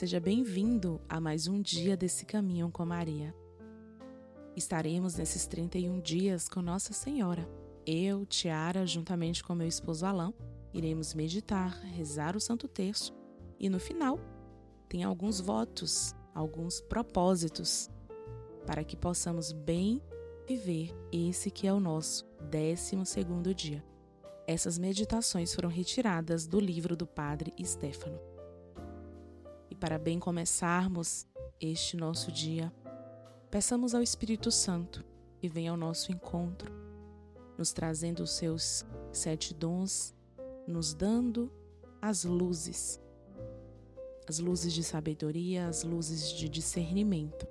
seja bem-vindo a mais um dia desse caminho com Maria. Estaremos nesses 31 dias com Nossa Senhora. Eu, Tiara, juntamente com meu esposo Alain, iremos meditar, rezar o Santo Terço e no final tem alguns votos, alguns propósitos para que possamos bem viver esse que é o nosso 12 segundo dia. Essas meditações foram retiradas do livro do Padre Stefano para bem começarmos este nosso dia, peçamos ao Espírito Santo que venha ao nosso encontro, nos trazendo os seus sete dons, nos dando as luzes, as luzes de sabedoria, as luzes de discernimento.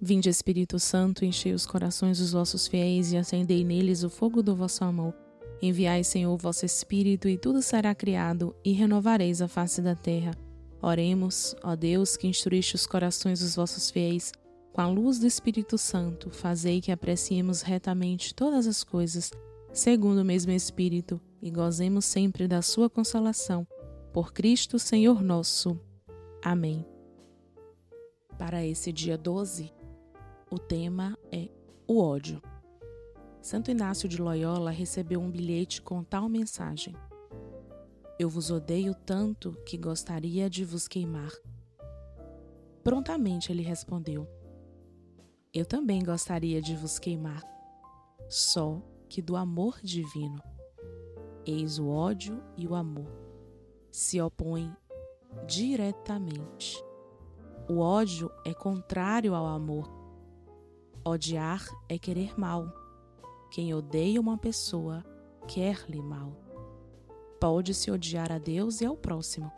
Vinde, Espírito Santo, enchei os corações dos vossos fiéis e acendei neles o fogo do vosso amor. Enviai, Senhor, o vosso Espírito, e tudo será criado, e renovareis a face da terra. Oremos, ó Deus, que instruíste os corações dos vossos fiéis, com a luz do Espírito Santo, fazei que apreciemos retamente todas as coisas, segundo o mesmo Espírito, e gozemos sempre da sua consolação. Por Cristo, Senhor nosso. Amém. Para esse dia 12, o tema é o ódio. Santo Inácio de Loyola recebeu um bilhete com tal mensagem: eu vos odeio tanto que gostaria de vos queimar. Prontamente ele respondeu: Eu também gostaria de vos queimar, só que do amor divino. Eis o ódio e o amor se opõem diretamente. O ódio é contrário ao amor. Odiar é querer mal. Quem odeia uma pessoa quer-lhe mal. Pode-se odiar a Deus e ao próximo.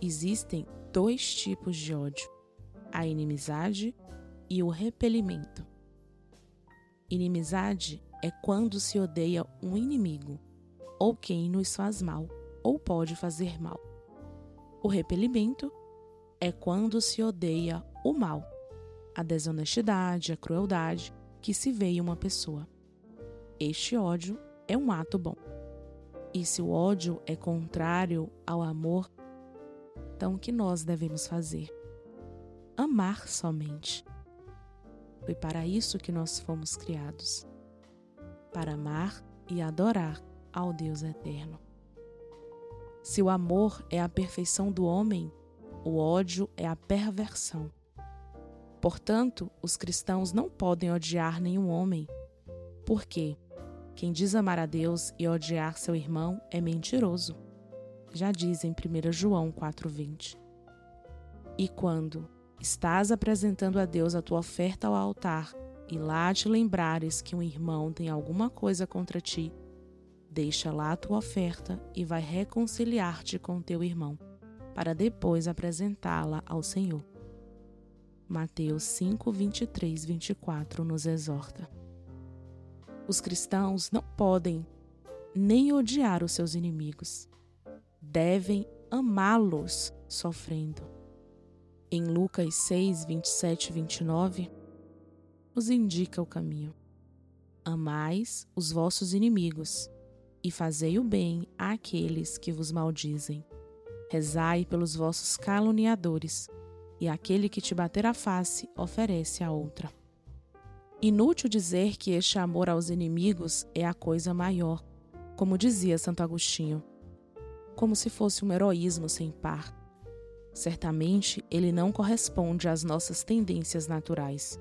Existem dois tipos de ódio: a inimizade e o repelimento. Inimizade é quando se odeia um inimigo, ou quem nos faz mal, ou pode fazer mal. O repelimento é quando se odeia o mal, a desonestidade, a crueldade que se vê em uma pessoa. Este ódio é um ato bom. E se o ódio é contrário ao amor, então o que nós devemos fazer? Amar somente. Foi para isso que nós fomos criados para amar e adorar ao Deus eterno. Se o amor é a perfeição do homem, o ódio é a perversão. Portanto, os cristãos não podem odiar nenhum homem. Por quê? Quem diz amar a Deus e odiar seu irmão é mentiroso. Já diz em 1 João 4,20. E quando estás apresentando a Deus a tua oferta ao altar e lá te lembrares que um irmão tem alguma coisa contra ti, deixa lá a tua oferta e vai reconciliar-te com teu irmão, para depois apresentá-la ao Senhor. Mateus 5, 23, 24 nos exorta. Os cristãos não podem nem odiar os seus inimigos. Devem amá-los sofrendo. Em Lucas 6, 27 e 29, nos indica o caminho. Amais os vossos inimigos e fazei o bem àqueles que vos maldizem. Rezai pelos vossos caluniadores, e aquele que te bater a face oferece a outra. Inútil dizer que este amor aos inimigos é a coisa maior, como dizia Santo Agostinho, como se fosse um heroísmo sem par. Certamente ele não corresponde às nossas tendências naturais.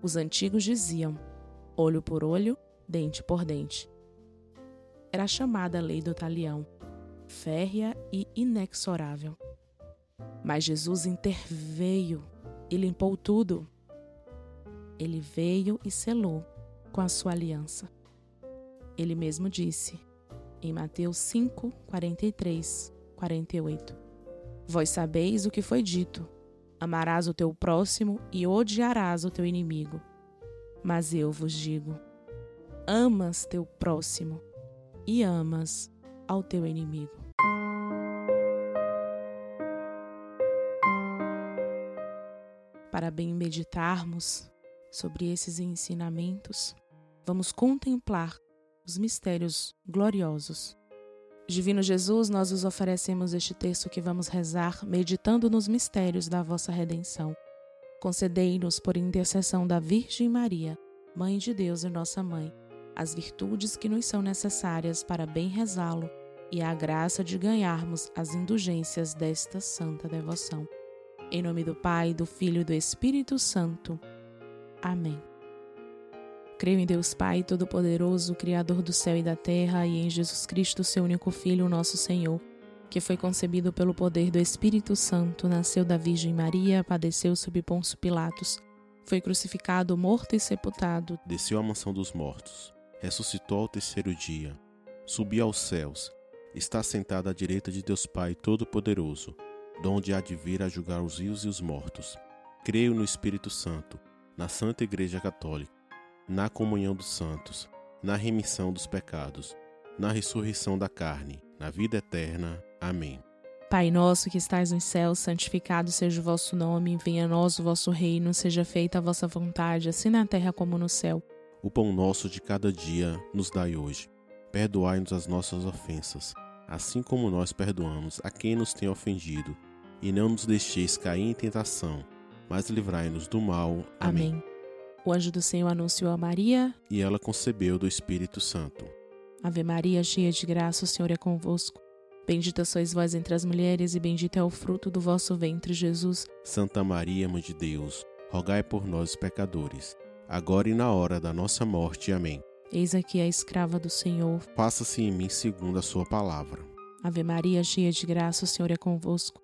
Os antigos diziam: olho por olho, dente por dente. Era a chamada lei do talião, férrea e inexorável. Mas Jesus interveio e limpou tudo ele veio e selou com a sua aliança. Ele mesmo disse, em Mateus 5, 43, 48: Vós sabeis o que foi dito: amarás o teu próximo e odiarás o teu inimigo. Mas eu vos digo: amas teu próximo e amas ao teu inimigo. Para bem meditarmos sobre esses ensinamentos, vamos contemplar os mistérios gloriosos Divino Jesus, nós os oferecemos este texto que vamos rezar, meditando nos mistérios da vossa redenção. Concedei-nos, por intercessão da Virgem Maria, Mãe de Deus e nossa Mãe, as virtudes que nos são necessárias para bem rezá-lo e a graça de ganharmos as indulgências desta santa devoção. Em nome do Pai, do Filho e do Espírito Santo. Amém. Creio em Deus Pai Todo-Poderoso, Criador do céu e da terra, e em Jesus Cristo, seu único Filho, nosso Senhor, que foi concebido pelo poder do Espírito Santo, nasceu da Virgem Maria, padeceu sob Pôncio Pilatos, foi crucificado, morto e sepultado, desceu à mansão dos mortos, ressuscitou ao terceiro dia, subiu aos céus, está sentado à direita de Deus Pai Todo-Poderoso, donde há de vir a julgar os vivos e os mortos. Creio no Espírito Santo, na Santa Igreja Católica na comunhão dos santos, na remissão dos pecados, na ressurreição da carne, na vida eterna. Amém. Pai nosso que estais nos céus, santificado seja o vosso nome, venha a nós o vosso reino, seja feita a vossa vontade, assim na terra como no céu. O pão nosso de cada dia nos dai hoje. Perdoai-nos as nossas ofensas, assim como nós perdoamos a quem nos tem ofendido, e não nos deixeis cair em tentação, mas livrai-nos do mal. Amém. Amém. O anjo do Senhor anunciou a Maria, e ela concebeu do Espírito Santo. Ave Maria, cheia de graça, o Senhor é convosco. Bendita sois vós entre as mulheres, e bendito é o fruto do vosso ventre, Jesus. Santa Maria, Mãe de Deus, rogai por nós, pecadores, agora e na hora da nossa morte. Amém. Eis aqui a escrava do Senhor. Faça-se em mim segundo a sua palavra. Ave Maria, cheia de graça, o Senhor é convosco.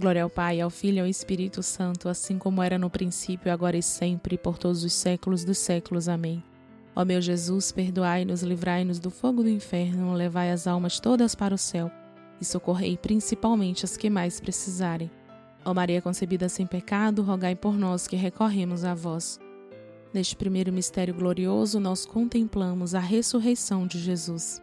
Glória ao Pai, ao Filho e ao Espírito Santo, assim como era no princípio, agora e sempre, por todos os séculos dos séculos. Amém. Ó meu Jesus, perdoai-nos, livrai-nos do fogo do inferno, levai as almas todas para o céu e socorrei principalmente as que mais precisarem. Ó Maria concebida sem pecado, rogai por nós que recorremos a vós. Neste primeiro mistério glorioso, nós contemplamos a ressurreição de Jesus.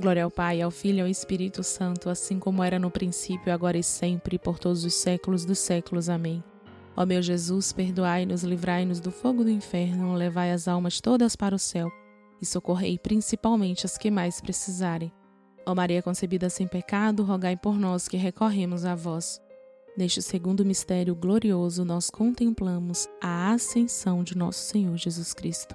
Glória ao Pai, ao Filho e ao Espírito Santo, assim como era no princípio, agora e sempre, por todos os séculos dos séculos. Amém. Ó meu Jesus, perdoai-nos, livrai-nos do fogo do inferno, levai as almas todas para o céu e socorrei principalmente as que mais precisarem. Ó Maria concebida sem pecado, rogai por nós que recorremos a vós. Neste segundo mistério glorioso, nós contemplamos a ascensão de nosso Senhor Jesus Cristo.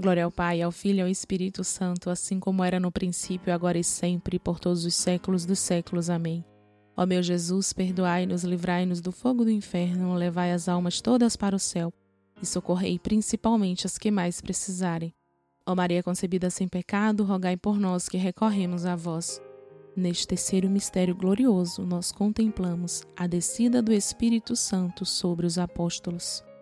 Glória ao Pai, ao Filho e ao Espírito Santo, assim como era no princípio, agora e sempre, por todos os séculos dos séculos. Amém. Ó meu Jesus, perdoai-nos, livrai-nos do fogo do inferno, levai as almas todas para o céu e socorrei principalmente as que mais precisarem. Ó Maria concebida sem pecado, rogai por nós que recorremos a vós. Neste terceiro mistério glorioso, nós contemplamos a descida do Espírito Santo sobre os apóstolos.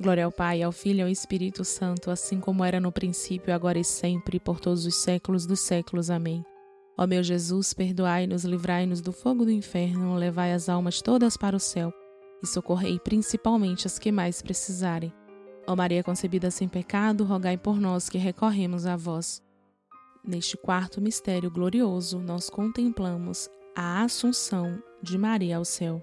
Glória ao Pai, ao Filho e ao Espírito Santo, assim como era no princípio, agora e sempre, por todos os séculos dos séculos. Amém. Ó meu Jesus, perdoai-nos, livrai-nos do fogo do inferno, levai as almas todas para o céu e socorrei principalmente as que mais precisarem. Ó Maria concebida sem pecado, rogai por nós que recorremos a vós. Neste quarto mistério glorioso, nós contemplamos a Assunção de Maria ao céu.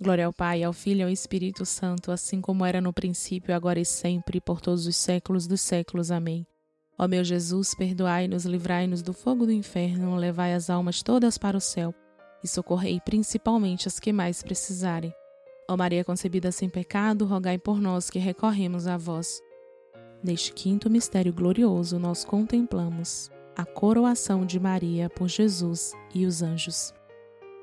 Glória ao Pai, ao Filho e ao Espírito Santo, assim como era no princípio, agora e sempre, por todos os séculos dos séculos. Amém. Ó meu Jesus, perdoai-nos, livrai-nos do fogo do inferno, levai as almas todas para o céu e socorrei principalmente as que mais precisarem. Ó Maria concebida sem pecado, rogai por nós que recorremos a vós. Neste quinto mistério glorioso, nós contemplamos a coroação de Maria por Jesus e os anjos.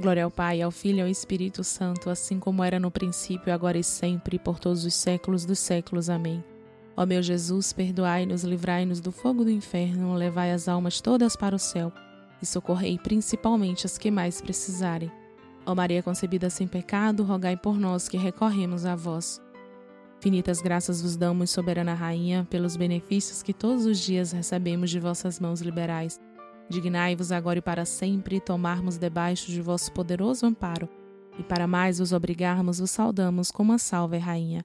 Glória ao Pai, ao Filho e ao Espírito Santo, assim como era no princípio, agora e sempre, por todos os séculos dos séculos. Amém. Ó meu Jesus, perdoai-nos, livrai-nos do fogo do inferno, levai as almas todas para o céu e socorrei principalmente as que mais precisarem. Ó Maria concebida sem pecado, rogai por nós que recorremos a vós. Infinitas graças vos damos, soberana Rainha, pelos benefícios que todos os dias recebemos de vossas mãos liberais. Dignai-vos agora e para sempre tomarmos debaixo de vosso poderoso amparo, e para mais vos obrigarmos, vos saudamos como a salve, Rainha.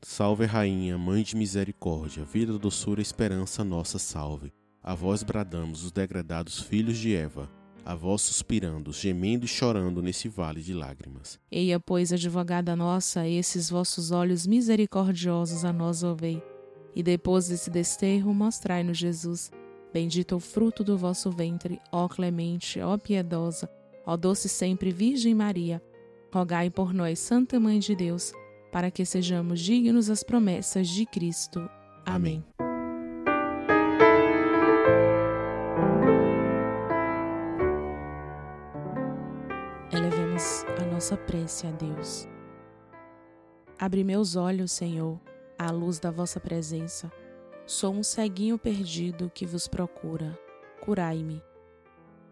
Salve, Rainha, Mãe de Misericórdia, vida, doçura, esperança, nossa salve. A vós bradamos os degradados filhos de Eva, a vós suspirando, gemendo e chorando nesse vale de lágrimas. Eia, pois, advogada nossa, esses vossos olhos misericordiosos a nós ouvei, e depois desse desterro mostrai-nos Jesus Bendito o fruto do vosso ventre, ó clemente, ó piedosa, ó doce sempre Virgem Maria. Rogai por nós, Santa Mãe de Deus, para que sejamos dignos das promessas de Cristo. Amém. Elevemos a nossa prece a Deus. Abre meus olhos, Senhor, à luz da vossa presença Sou um ceguinho perdido que vos procura. Curai-me.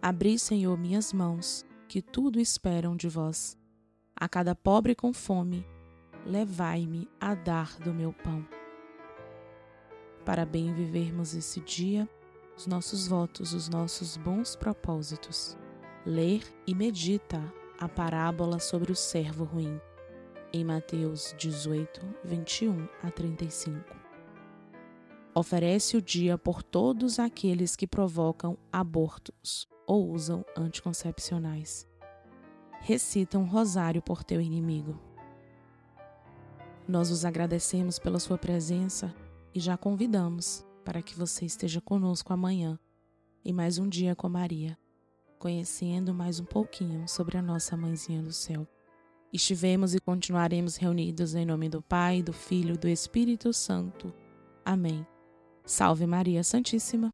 Abri, Senhor, minhas mãos, que tudo esperam de vós. A cada pobre com fome, levai-me a dar do meu pão. Para bem vivermos esse dia, os nossos votos, os nossos bons propósitos. Ler e medita a parábola sobre o servo ruim, em Mateus 18, 21 a 35 oferece o dia por todos aqueles que provocam abortos ou usam anticoncepcionais. Recita um rosário por teu inimigo. Nós os agradecemos pela sua presença e já convidamos para que você esteja conosco amanhã em mais um dia com Maria. conhecendo mais um pouquinho sobre a nossa mãezinha do céu. Estivemos e continuaremos reunidos em nome do Pai, do Filho e do Espírito Santo. Amém. Salve Maria Santíssima.